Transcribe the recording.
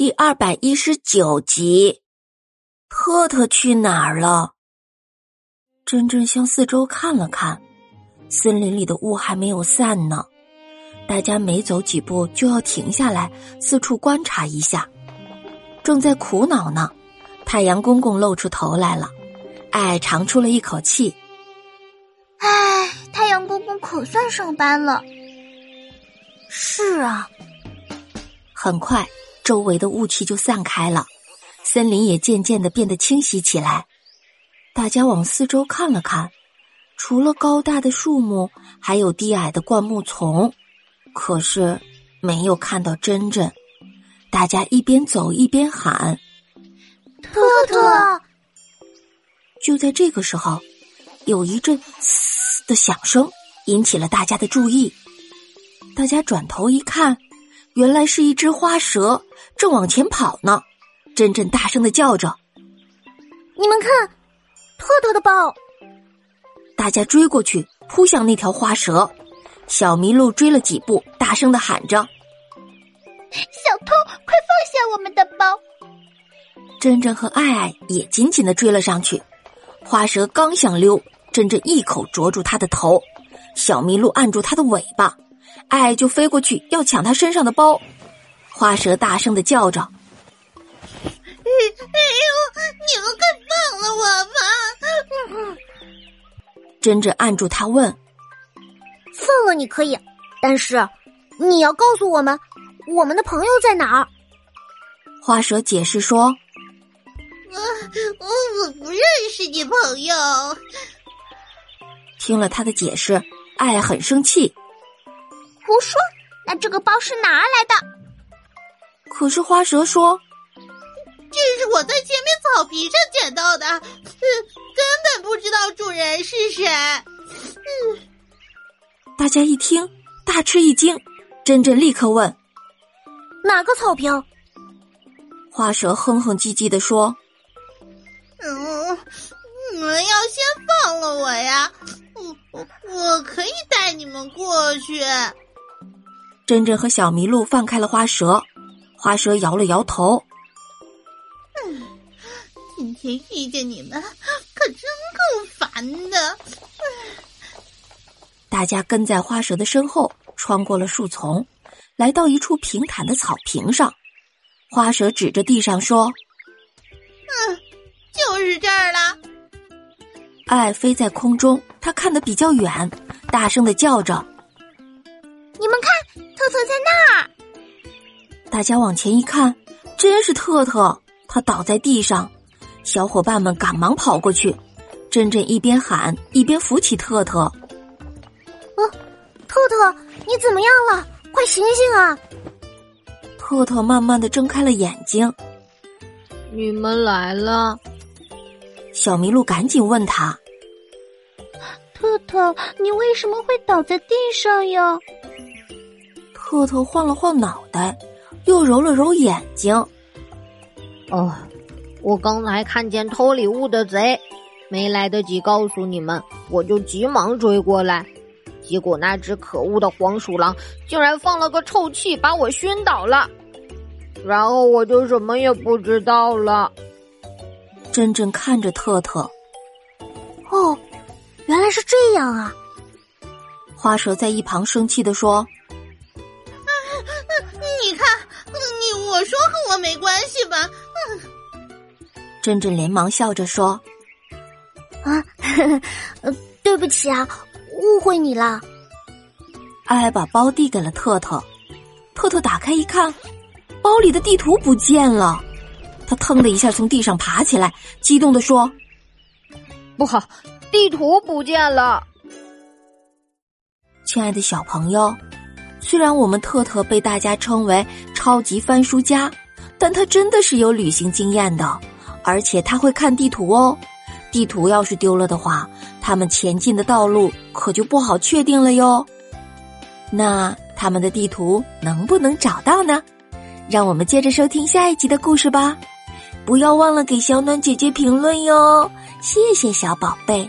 第二百一十九集，特特去哪儿了？珍珍向四周看了看，森林里的雾还没有散呢。大家没走几步就要停下来，四处观察一下。正在苦恼呢，太阳公公露出头来了，爱长出了一口气：“唉，太阳公公可算上班了。”是啊，很快。周围的雾气就散开了，森林也渐渐的变得清晰起来。大家往四周看了看，除了高大的树木，还有低矮的灌木丛，可是没有看到珍珍。大家一边走一边喊：“兔兔！”就在这个时候，有一阵“嘶”的响声引起了大家的注意。大家转头一看。原来是一只花蛇，正往前跑呢。珍珍大声的叫着：“你们看，特特的包！”大家追过去，扑向那条花蛇。小麋鹿追了几步，大声的喊着：“小偷，快放下我们的包！”珍珍和爱爱也紧紧的追了上去。花蛇刚想溜，珍珍一口啄住它的头，小麋鹿按住它的尾巴。爱就飞过去要抢他身上的包，花蛇大声的叫着：“哎呦，你们快放了我吧！”珍珍按住他问：“放了你可以，但是你要告诉我们，我们的朋友在哪儿？”花蛇解释说：“我我不认识你朋友。”听了他的解释，爱很生气。胡说！那这个包是哪儿来的？可是花蛇说：“这是我在前面草皮上捡到的，根本不知道主人是谁。”嗯，大家一听大吃一惊，珍珍立刻问：“哪个草坪？”花蛇哼哼唧唧的说：“嗯，你们要先放了我呀，我我可以带你们过去。”珍珍和小麋鹿放开了花蛇，花蛇摇了摇头。嗯，今天遇见你们可真够烦的。大家跟在花蛇的身后，穿过了树丛，来到一处平坦的草坪上。花蛇指着地上说：“嗯，就是这儿了。”爱飞在空中，它看得比较远，大声的叫着：“你们看！”特特在那儿，大家往前一看，真是特特，他倒在地上。小伙伴们赶忙跑过去，珍珍一边喊一边扶起特特。呃，特特，你怎么样了？快醒醒啊！特特慢慢的睁开了眼睛。你们来了。小麋鹿赶紧问他：“特特，你为什么会倒在地上呀？”特特晃了晃脑袋，又揉了揉眼睛。哦，我刚才看见偷礼物的贼，没来得及告诉你们，我就急忙追过来。结果那只可恶的黄鼠狼竟然放了个臭气，把我熏倒了。然后我就什么也不知道了。珍珍看着特特，哦，原来是这样啊！花蛇在一旁生气的说。我说和我没关系吧？珍珍连忙笑着说：“啊，对不起啊，误会你了。”爱爱把包递给了特特，特特打开一看，包里的地图不见了。他腾的一下从地上爬起来，激动的说：“不好，地图不见了！”亲爱的小朋友。虽然我们特特被大家称为超级翻书家，但他真的是有旅行经验的，而且他会看地图哦。地图要是丢了的话，他们前进的道路可就不好确定了哟。那他们的地图能不能找到呢？让我们接着收听下一集的故事吧！不要忘了给小暖姐姐评论哟，谢谢小宝贝。